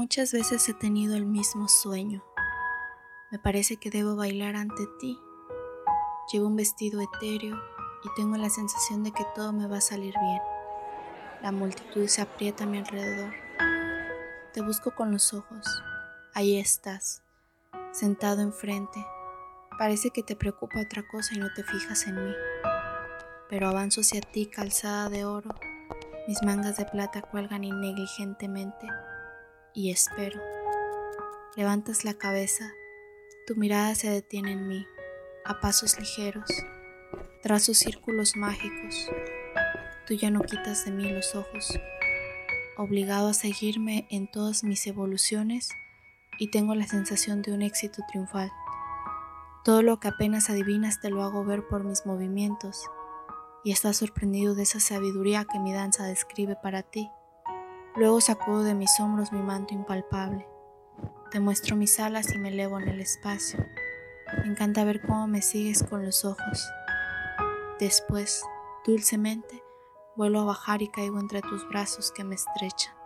Muchas veces he tenido el mismo sueño. Me parece que debo bailar ante ti. Llevo un vestido etéreo y tengo la sensación de que todo me va a salir bien. La multitud se aprieta a mi alrededor. Te busco con los ojos. Ahí estás, sentado enfrente. Parece que te preocupa otra cosa y no te fijas en mí. Pero avanzo hacia ti calzada de oro. Mis mangas de plata cuelgan negligentemente y espero. Levantas la cabeza, tu mirada se detiene en mí, a pasos ligeros, trazo círculos mágicos. Tú ya no quitas de mí los ojos, obligado a seguirme en todas mis evoluciones y tengo la sensación de un éxito triunfal. Todo lo que apenas adivinas te lo hago ver por mis movimientos y estás sorprendido de esa sabiduría que mi danza describe para ti. Luego sacudo de mis hombros mi manto impalpable. Te muestro mis alas y me elevo en el espacio. Me encanta ver cómo me sigues con los ojos. Después, dulcemente, vuelvo a bajar y caigo entre tus brazos que me estrechan.